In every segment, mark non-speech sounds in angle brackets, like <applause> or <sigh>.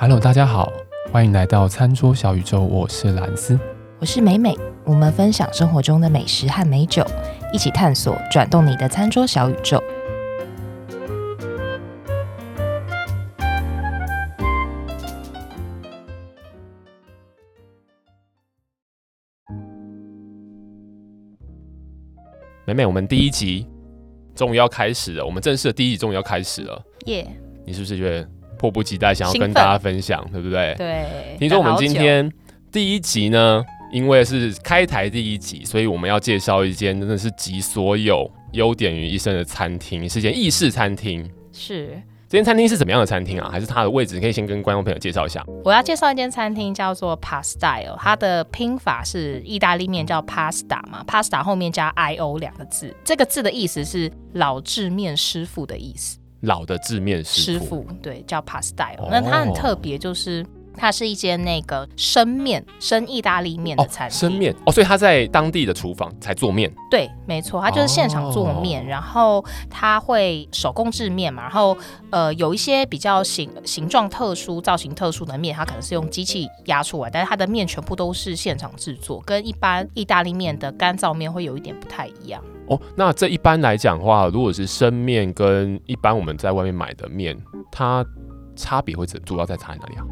Hello，大家好，欢迎来到餐桌小宇宙，我是兰斯，我是美美，我们分享生活中的美食和美酒，一起探索转动你的餐桌小宇宙。美美，我们第一集终于要开始了，我们正式的第一集终于要开始了，耶！你是不是觉得迫不及待想要跟大家分享，对不对？对。听说我们今天第一集呢，因为是开台第一集，所以我们要介绍一间真的是集所有优点于一身的餐厅，是一间意式餐厅。是。这间餐厅是怎么样的餐厅啊？还是它的位置？你可以先跟观众朋友介绍一下。我要介绍一间餐厅，叫做 Pastyle，它的拼法是意大利面叫 Pasta 嘛，Pasta 后面加 I O 两个字，这个字的意思是老制面师傅的意思。老的字面师傅，师傅对，叫 Pastyle。哦，那它很特别，就是。它是一间那个生面、生意大利面的餐厅。生面哦，所以他在当地的厨房才做面。对，没错，他就是现场做面，哦、然后他会手工制面嘛，然后呃有一些比较形形状特殊、造型特殊的面，它可能是用机器压出来，但是它的面全部都是现场制作，跟一般意大利面的干燥面会有一点不太一样。哦，那这一般来讲的话，如果是生面跟一般我们在外面买的面，它差别会主要在差在哪里啊？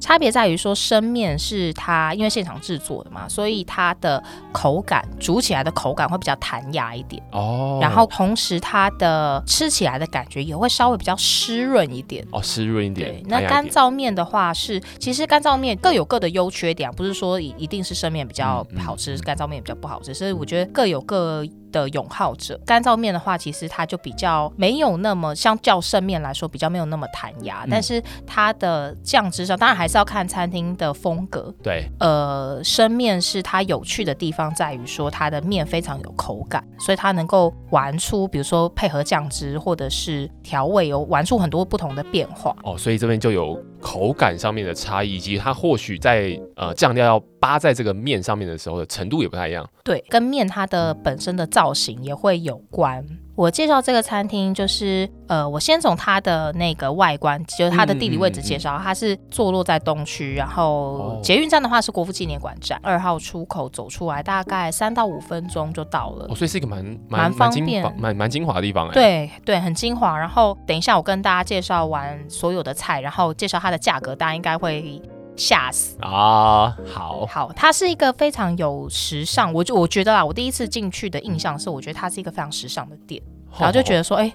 差别在于说，生面是它因为现场制作的嘛，所以它的口感煮起来的口感会比较弹牙一点哦。然后同时它的吃起来的感觉也会稍微比较湿润一点哦，湿润一点。对，那干燥面的话是，其实干燥面各有各的优缺点，不是说一一定是生面比较好吃，干燥面比较不好吃，所以我觉得各有各的勇好者，干燥面的话，其实它就比较没有那么相较生面来说，比较没有那么弹牙。嗯、但是它的酱汁上，当然还是要看餐厅的风格。对，呃，生面是它有趣的地方在于说，它的面非常有口感，所以它能够玩出，比如说配合酱汁或者是调味，有玩出很多不同的变化。哦，所以这边就有口感上面的差异，以及它或许在呃酱料要扒在这个面上面的时候的程度也不太一样。对，跟面它的本身的造型也会有关。我介绍这个餐厅，就是呃，我先从它的那个外观，就是它的地理位置介绍。嗯嗯嗯、它是坐落在东区，然后捷运站的话是国父纪念馆站二号出口走出来，大概三到五分钟就到了。哦，所以是一个蛮蛮方便、蛮蛮精华的地方哎。对对，很精华。然后等一下我跟大家介绍完所有的菜，然后介绍它的价格，大家应该会。吓死啊！好好，它是一个非常有时尚，我就我觉得啦，我第一次进去的印象是，我觉得它是一个非常时尚的店，然后就觉得说，哎、欸，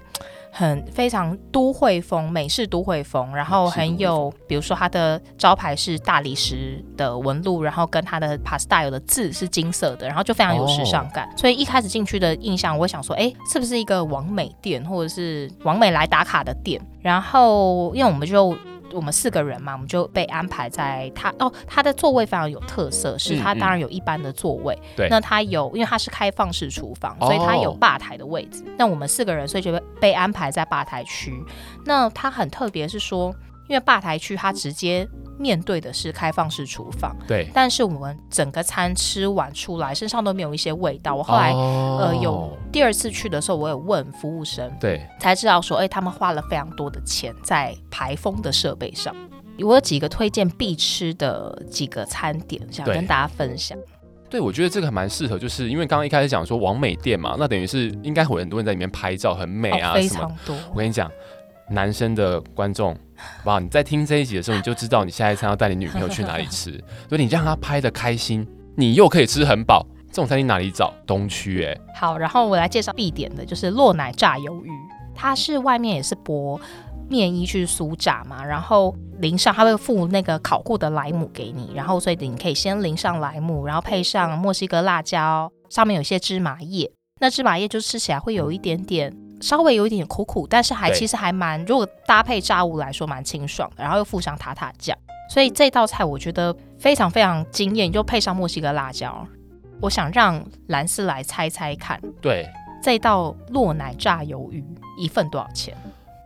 很非常都会风，美式都会风，然后很有，比如说它的招牌是大理石的纹路，然后跟它的 Pastyle 的字是金色的，然后就非常有时尚感，所以一开始进去的印象，我想说，哎、欸，是不是一个王美店，或者是王美来打卡的店？然后因为我们就。我们四个人嘛，我们就被安排在他哦，他的座位非常有特色，是他当然有一般的座位，对、嗯，嗯、那他有，因为他是开放式厨房，所以他有吧台的位置。哦、那我们四个人，所以就被被安排在吧台区。那他很特别，是说。因为吧台区它直接面对的是开放式厨房，对。但是我们整个餐吃完出来，身上都没有一些味道。我后来、哦、呃有第二次去的时候，我有问服务生，对，才知道说，哎、欸，他们花了非常多的钱在排风的设备上。我有几个推荐必吃的几个餐点，想跟大家分享。对，我觉得这个还蛮适合，就是因为刚刚一开始讲说王美店嘛，那等于是应该会有很多人在里面拍照，很美啊，哦、非常多。我跟你讲。男生的观众，哇！你在听这一集的时候，你就知道你下一餐要带你女朋友去哪里吃，<laughs> 所以你让她拍的开心，你又可以吃很饱。这种餐厅哪里找？东区哎。好，然后我来介绍必点的就是落奶炸鱿鱼，它是外面也是薄面衣去酥炸嘛，然后淋上，它会附那个烤过的莱姆给你，然后所以你可以先淋上莱姆，然后配上墨西哥辣椒，上面有些芝麻叶，那芝麻叶就吃起来会有一点点。稍微有一点苦苦，但是还其实还蛮，如果搭配炸物来说蛮清爽的，然后又附上塔塔酱，所以这道菜我觉得非常非常惊艳，又配上墨西哥辣椒。我想让兰斯来猜猜看，对，这道洛奶炸鱿鱼一份多少钱？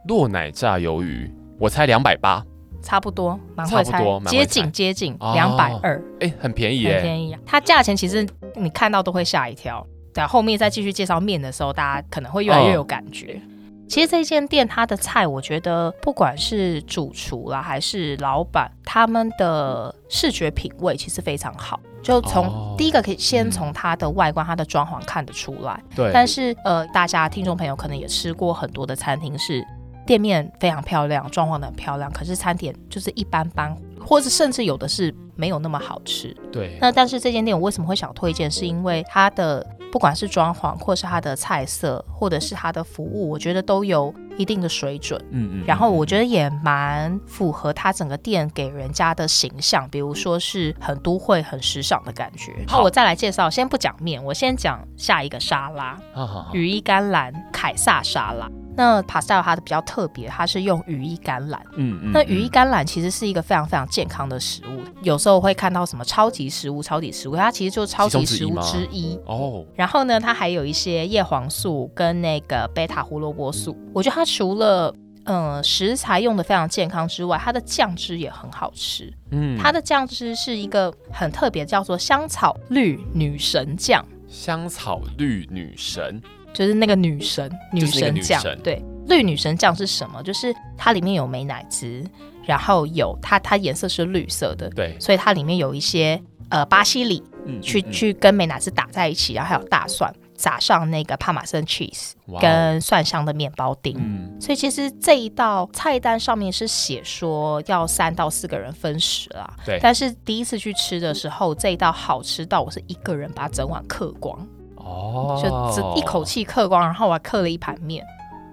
洛奶炸鱿鱼，我猜两百八，差不多，蛮会猜，接近接近两百二，哎，很便宜耶，很便宜啊，它价钱其实你看到都会吓一跳。后面再继续介绍面的时候，大家可能会越来越有感觉。其实这间店它的菜，我觉得不管是主厨啦，还是老板，他们的视觉品味其实非常好。就从、哦、第一个可以先从它的外观、嗯、它的装潢看得出来。对。但是呃，大家听众朋友可能也吃过很多的餐厅，是店面非常漂亮，装潢的很漂亮，可是餐点就是一般般，或者甚至有的是没有那么好吃。对。那但是这间店我为什么会想推荐？是因为它的。不管是装潢，或是它的菜色，或者是它的服务，我觉得都有一定的水准。嗯嗯。然后我觉得也蛮符合它整个店给人家的形象，比如说是很都会、很时尚的感觉。好，我再来介绍，先不讲面，我先讲下一个沙拉。好好好。羽衣甘蓝凯撒沙拉。那 pastel 它的比较特别，它是用羽衣甘蓝。嗯嗯。那羽衣甘蓝其实是一个非常非常健康的食物，有时候会看到什么超级食物、超级食物，它其实就是超级食物之一。哦。然后呢，它还有一些叶黄素跟那个贝塔胡萝卜素。我觉得它除了嗯、呃、食材用的非常健康之外，它的酱汁也很好吃。嗯。它的酱汁是一个很特别，叫做香草绿女神酱。香草绿女神。就是那个女神，女神酱，对，绿女神酱是什么？就是它里面有美乃滋，然后有它，它颜色是绿色的，对，所以它里面有一些呃巴西里，嗯，去嗯去跟美乃滋打在一起，然后还有大蒜，撒上那个帕玛森 cheese，跟蒜香的面包丁，嗯，所以其实这一道菜单上面是写说要三到四个人分食啦，对，但是第一次去吃的时候，这一道好吃到我是一个人把整碗嗑光。哦，就只一口气嗑光，然后我还刻了一盘面，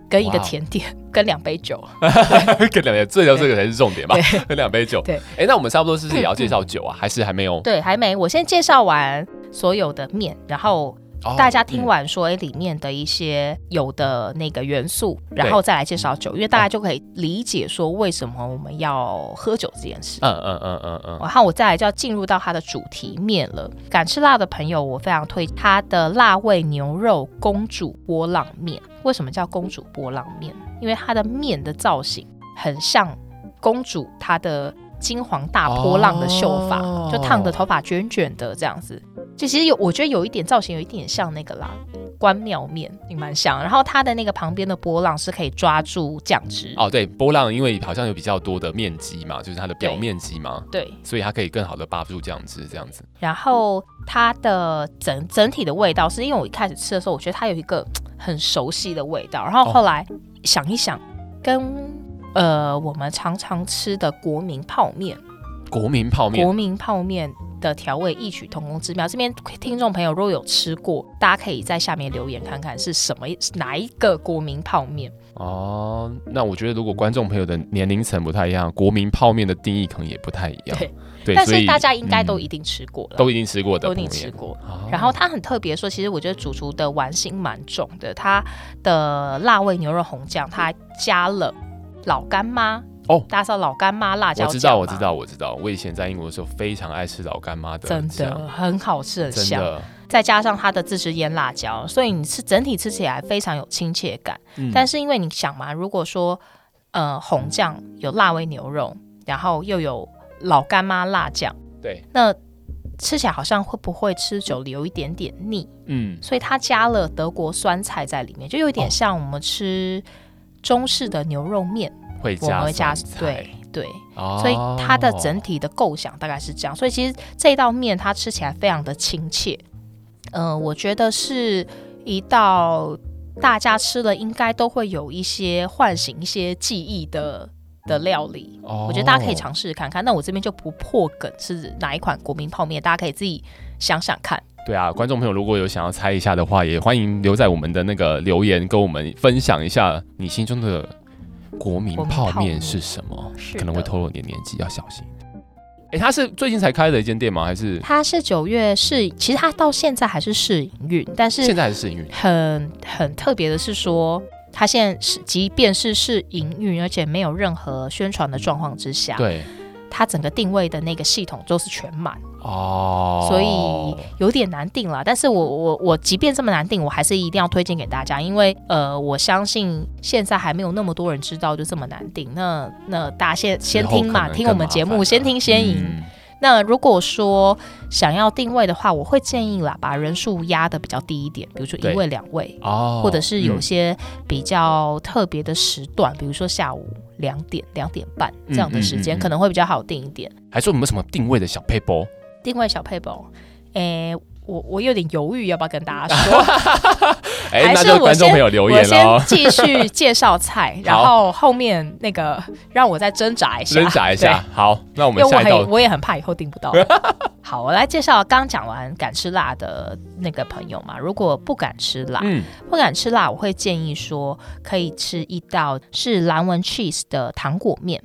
跟一个甜点，<laughs> 跟两杯酒，<laughs> 跟两杯，最后这个才是重点吧？对 <laughs> 跟两杯酒。对，哎、欸，那我们差不多是不是也要介绍酒啊？还是还没有？对，还没。我先介绍完所有的面，然后。大家听完说，哎，里面的一些有的那个元素，然后再来介绍酒，因为大家就可以理解说为什么我们要喝酒这件事。嗯嗯嗯嗯嗯。然后我再来就要进入到它的主题面了。敢吃辣的朋友，我非常推它的辣味牛肉公主波浪面。为什么叫公主波浪面？因为它的面的造型很像公主她的金黄大波浪的秀发，就烫的头发卷卷的这样子。就其实有，我觉得有一点造型，有一点像那个啦，关庙面，也蛮像。然后它的那个旁边的波浪是可以抓住酱汁。哦，对，波浪因为好像有比较多的面积嘛，就是它的表面积嘛，对，所以它可以更好的扒住酱汁这样子。然后它的整整体的味道，是因为我一开始吃的时候，我觉得它有一个很熟悉的味道。然后后来想一想，跟呃我们常常吃的国民泡面，国民泡面，国民泡面。的调味异曲同工之妙。这边听众朋友如果有吃过，大家可以在下面留言看看是什么哪一个国民泡面哦。那我觉得如果观众朋友的年龄层不太一样，国民泡面的定义可能也不太一样。对，对，但是大家应该都一定吃过了，都一定吃过的，都一定吃过。然后它很特别，说其实我觉得主厨的玩心蛮重的，它的辣味牛肉红酱，它加了老干妈。哦，大家知道老干妈辣椒酱？我知道，我知道，我知道。我以前在英国的时候非常爱吃老干妈的，真的很好吃，很香。再加上它的自制腌辣椒，所以你吃整体吃起来非常有亲切感。嗯、但是因为你想嘛，如果说呃红酱有辣味牛肉，然后又有老干妈辣酱，对，那吃起来好像会不会吃久了有一点点腻？嗯，所以它加了德国酸菜在里面，就有点像我们吃中式的牛肉面。会加，会加对对，哦、所以它的整体的构想大概是这样。所以其实这道面它吃起来非常的亲切，嗯、呃，我觉得是一道大家吃了应该都会有一些唤醒一些记忆的的料理。哦、我觉得大家可以尝试看看。那我这边就不破梗是哪一款国民泡面，大家可以自己想想看。对啊，观众朋友如果有想要猜一下的话，也欢迎留在我们的那个留言，跟我们分享一下你心中的。国民泡面是什么？可能会透露你的年纪，要小心。哎，他是最近才开的一间店吗？还是他是九月试？其实他到现在还是试营运，但是现在还是试营运。很很特别的是说，他现在是即便是试营运，而且没有任何宣传的状况之下，对它整个定位的那个系统都是全满。哦，所以有点难定了。但是我我我，即便这么难定，我还是一定要推荐给大家，因为呃，我相信现在还没有那么多人知道就这么难定。那那大家先先听嘛，听我们节目，先听先赢。嗯、那如果说想要定位的话，我会建议啦，把人数压的比较低一点，比如说一位、两位，哦，或者是有些比较特别的时段，嗯、比如说下午两点、两点半这样的时间，可能会比较好定一点。还说有没有什么定位的小配包？定位小配包，诶。我我有点犹豫，要不要跟大家 <laughs> 说？欸、<laughs> 还是我先我先继续介绍菜，<laughs> 然后后面那个让我再挣扎一下，挣扎一下。好，那我们下。因为我，我也很怕以后订不到。好，我来介绍刚讲完敢吃辣的那个朋友嘛。如果不敢吃辣，嗯，不敢吃辣，我会建议说可以吃一道是蓝纹 cheese 的糖果面。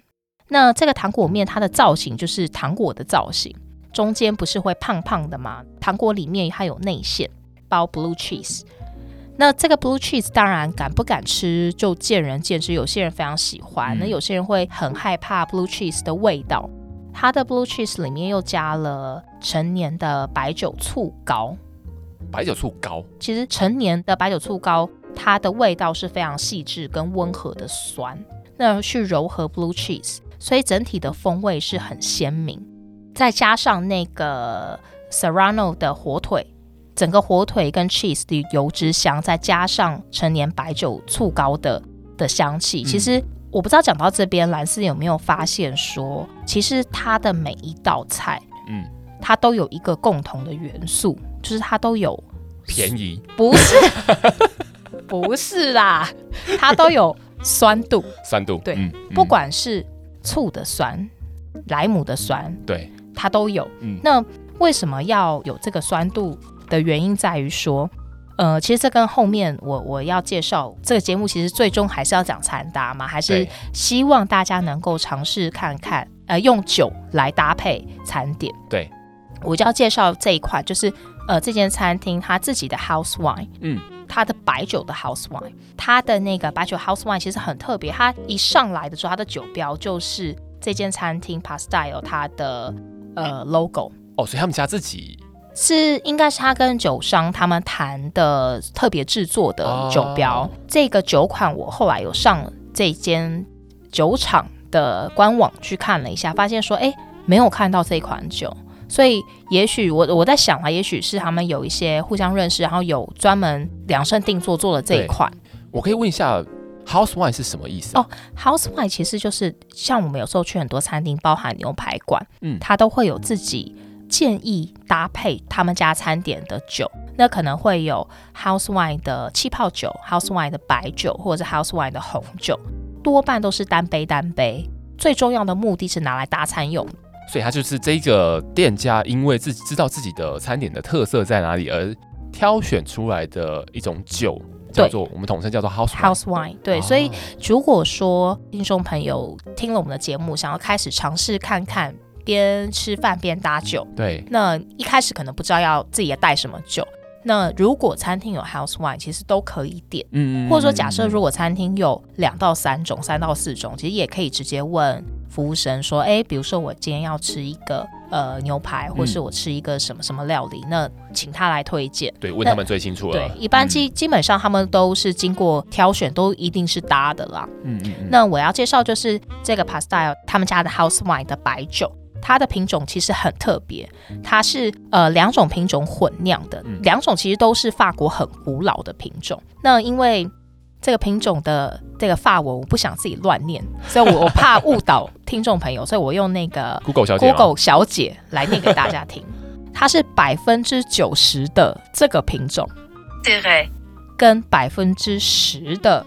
那这个糖果面它的造型就是糖果的造型。中间不是会胖胖的吗？糖果里面还有内馅包 blue cheese。那这个 blue cheese 当然敢不敢吃就见仁见智，有些人非常喜欢，那、嗯、有些人会很害怕 blue cheese 的味道。它的 blue cheese 里面又加了成年的白酒醋膏。白酒醋膏，其实成年的白酒醋膏它的味道是非常细致跟温和的酸，那去柔和 blue cheese，所以整体的风味是很鲜明。再加上那个 Serrano 的火腿，整个火腿跟 cheese 的油脂香，再加上陈年白酒醋膏的的香气，嗯、其实我不知道讲到这边，兰斯有没有发现说，其实它的每一道菜，嗯，它都有一个共同的元素，就是它都有便宜，不是，<laughs> 不是啦，它都有酸度，酸度，对，嗯、不管是醋的酸，莱姆的酸，对。它都有，嗯，那为什么要有这个酸度的原因在于说，呃，其实这跟后面我我要介绍这个节目，其实最终还是要讲餐搭嘛，还是希望大家能够尝试看看，呃，用酒来搭配餐点。对，我就要介绍这一块，就是呃，这间餐厅它自己的 house wine，嗯，它的白酒的 house wine，它的那个白酒 house wine 其实很特别，它一上来的时候，它的酒标就是这间餐厅 Pastille 它的。呃，logo 哦，所以他们家自己是应该是他跟酒商他们谈的特别制作的酒标。哦、这个酒款我后来有上这间酒厂的官网去看了一下，发现说，哎，没有看到这款酒，所以也许我我在想啊，也许是他们有一些互相认识，然后有专门量身定做做了这一款。我可以问一下。House wine 是什么意思？哦，House wine 其实就是像我们有时候去很多餐厅，包含牛排馆，嗯，它都会有自己建议搭配他们家餐点的酒。那可能会有 House wine 的气泡酒、House wine 的白酒，或者是 House wine 的红酒，多半都是单杯单杯。最重要的目的是拿来搭餐用。所以它就是这个店家因为自己知道自己的餐点的特色在哪里而挑选出来的一种酒。叫做我们统称叫做 house wine, house wine，对，哦、所以如果说听众朋友听了我们的节目，想要开始尝试看看边吃饭边搭酒，对，那一开始可能不知道要自己要带什么酒，那如果餐厅有 house wine，其实都可以点，嗯，或者说假设如果餐厅有两到三种、三到四种，其实也可以直接问。服务生说：“哎，比如说我今天要吃一个呃牛排，或是我吃一个什么什么料理，嗯、那请他来推荐。对，问他们最清楚了。对，一般基、嗯、基本上他们都是经过挑选，都一定是搭的啦。嗯嗯。嗯，那我要介绍就是这个 Pastille 他们家的 House Wine 的白酒，它的品种其实很特别，它是呃两种品种混酿的，嗯、两种其实都是法国很古老的品种。那因为这个品种的这个法文我不想自己乱念，<laughs> 所以我我怕误导听众朋友，所以我用那个 Google 小姐 Google 小姐来念给大家听。<laughs> 它是百分之九十的这个品种，对，跟百分之十的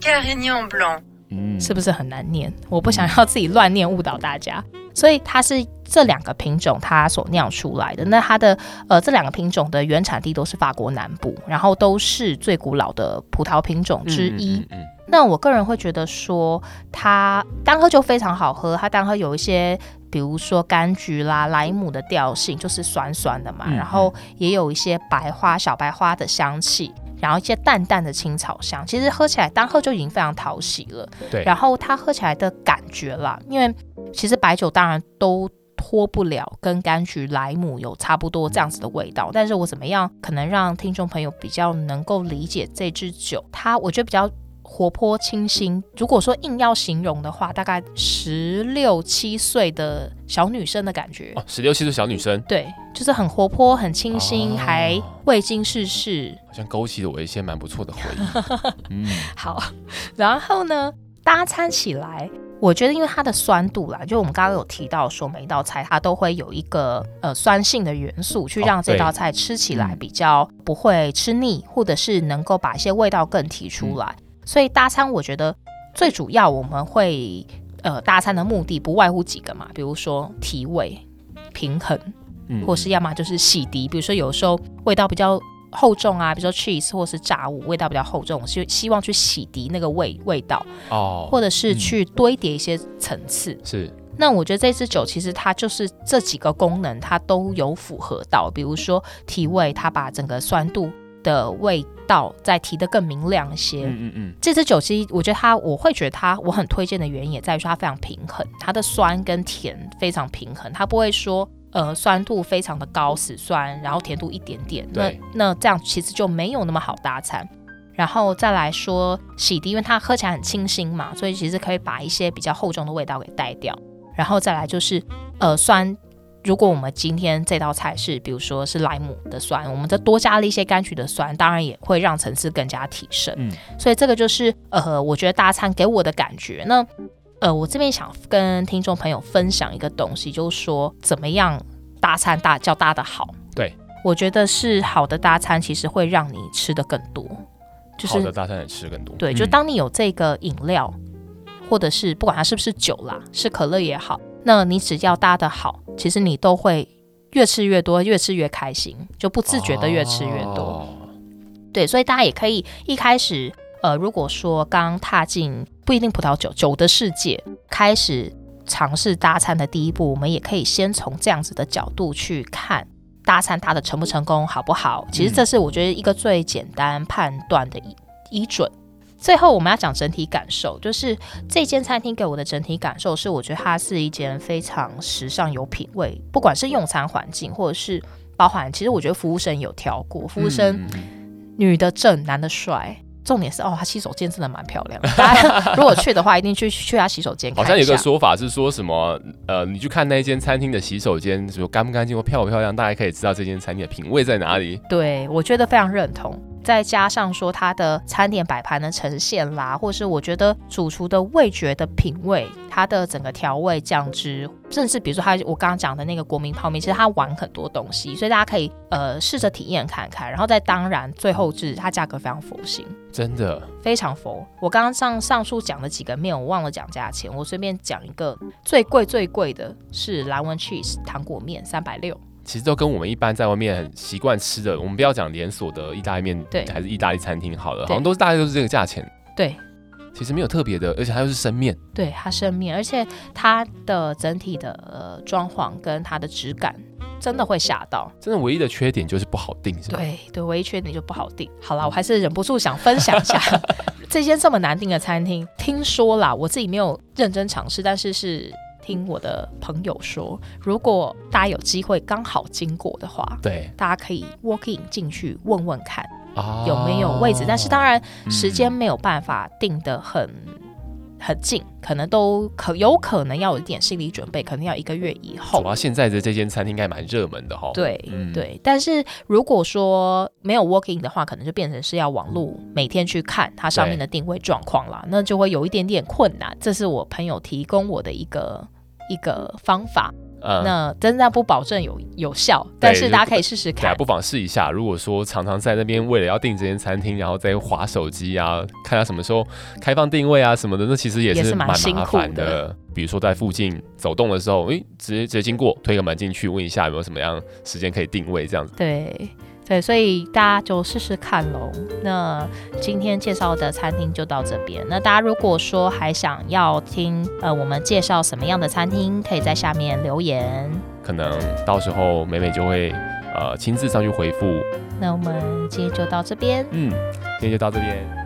Carignan Blanc，嗯，是不是很难念？我不想要自己乱念误导大家，所以它是。这两个品种它所酿出来的，那它的呃这两个品种的原产地都是法国南部，然后都是最古老的葡萄品种之一。嗯嗯嗯、那我个人会觉得说，它单喝就非常好喝，它单喝有一些比如说柑橘啦、莱姆的调性，就是酸酸的嘛，然后也有一些白花、小白花的香气，然后一些淡淡的青草香，其实喝起来单喝就已经非常讨喜了。对，然后它喝起来的感觉啦，因为其实白酒当然都。脱不了跟柑橘、莱姆有差不多这样子的味道，但是我怎么样可能让听众朋友比较能够理解这支酒？它我觉得比较活泼清新。如果说硬要形容的话，大概十六七岁的小女生的感觉。哦，十六七岁小女生，对，就是很活泼、很清新，哦、还未经世事，好像勾起了我一些蛮不错的回忆。<laughs> 嗯，好，然后呢，搭餐起来。我觉得，因为它的酸度啦，就我们刚刚有提到说，每一道菜它都会有一个呃酸性的元素，去让这道菜吃起来比较不会吃腻，哦、或者是能够把一些味道更提出来。嗯、所以搭餐，我觉得最主要我们会呃搭餐的目的不外乎几个嘛，比如说提味、平衡，嗯，或是要么就是洗涤，比如说有时候味道比较。厚重啊，比如说 cheese 或是炸物，味道比较厚重，希希望去洗涤那个味味道哦，或者是去堆叠一些层次。是，那我觉得这支酒其实它就是这几个功能，它都有符合到。比如说提味，它把整个酸度的味道再提得更明亮一些。嗯嗯嗯。这支酒其实我觉得它，我会觉得它，我很推荐的原因也在于说它非常平衡，它的酸跟甜非常平衡，它不会说。呃，酸度非常的高，死酸，然后甜度一点点，对那那这样其实就没有那么好搭餐。然后再来说洗涤，因为它喝起来很清新嘛，所以其实可以把一些比较厚重的味道给带掉。然后再来就是呃酸，如果我们今天这道菜是比如说是莱姆的酸，我们再多加了一些柑橘的酸，当然也会让层次更加提升。嗯，所以这个就是呃，我觉得大餐给我的感觉。那呃，我这边想跟听众朋友分享一个东西，就是说怎么样大餐大叫大的好。对，我觉得是好的大餐，其实会让你吃的更多。就是好的大餐也吃更多。对，就当你有这个饮料，嗯、或者是不管它是不是酒啦，是可乐也好，那你只要搭得好，其实你都会越吃越多，越吃越开心，就不自觉的越吃越多。哦、对，所以大家也可以一开始。呃，如果说刚踏进不一定葡萄酒酒的世界，开始尝试搭餐的第一步，我们也可以先从这样子的角度去看搭餐搭的成不成功，好不好？其实这是我觉得一个最简单判断的依依准。最后我们要讲整体感受，就是这间餐厅给我的整体感受是，我觉得它是一间非常时尚有品味，不管是用餐环境，或者是包含，其实我觉得服务生有挑过，服务生女的正，男的帅。重点是哦，他洗手间真的蛮漂亮的。大家如果去的话，一定去去他洗手间。<laughs> 好像有个说法是说什么，呃，你去看那一间餐厅的洗手间，说干不干净或漂不漂亮，大家可以知道这间餐厅的品味在哪里。对，我觉得非常认同。再加上说它的餐点摆盘的呈现啦，或是我觉得主厨的味觉的品味，它的整个调味酱汁，甚至比如说它我刚刚讲的那个国民泡面，其实它玩很多东西，所以大家可以呃试着体验看看。然后再当然最后是它价格非常佛心，真的非常佛。我刚刚上上述讲的几个面，我忘了讲价钱，我随便讲一个最贵最贵的是蓝纹 cheese 糖果面三百六。其实都跟我们一般在外面很习惯吃的，我们不要讲连锁的意大利面，对，还是意大利餐厅好了，好像都是大概都是这个价钱。对，其实没有特别的，而且它又是生面。对，它生面，而且它的整体的呃装潢跟它的质感真的会吓到。真的唯一的缺点就是不好定，是吧？对对，唯一缺点就不好定。好了，我还是忍不住想分享一下 <laughs> 这间这么难订的餐厅。听说啦，我自己没有认真尝试，但是是。听我的朋友说，如果大家有机会刚好经过的话，对，大家可以 walk in 进去问问看，有没有位置。哦、但是当然时间没有办法定的很、嗯、很近，可能都可有可能要有一点心理准备，可能要一个月以后。主要现在的这间餐厅应该蛮热门的哈。对、嗯、对，但是如果说没有 walk in 的话，可能就变成是要网路每天去看它上面的定位状况啦，那就会有一点点困难。这是我朋友提供我的一个。一个方法，嗯，那真的不保证有有效，但是大家可以试试看，不妨试一下。如果说常常在那边为了要订这间餐厅，然后再划手机啊，看他什么时候开放定位啊什么的，那其实也是蛮麻烦的。的比如说在附近走动的时候，诶、欸，直接直接经过，推个门进去，问一下有没有什么样时间可以定位，这样子。对。对，所以大家就试试看喽。那今天介绍的餐厅就到这边。那大家如果说还想要听呃我们介绍什么样的餐厅，可以在下面留言。可能到时候美美就会呃亲自上去回复。那我们今天就到这边。嗯，今天就到这边。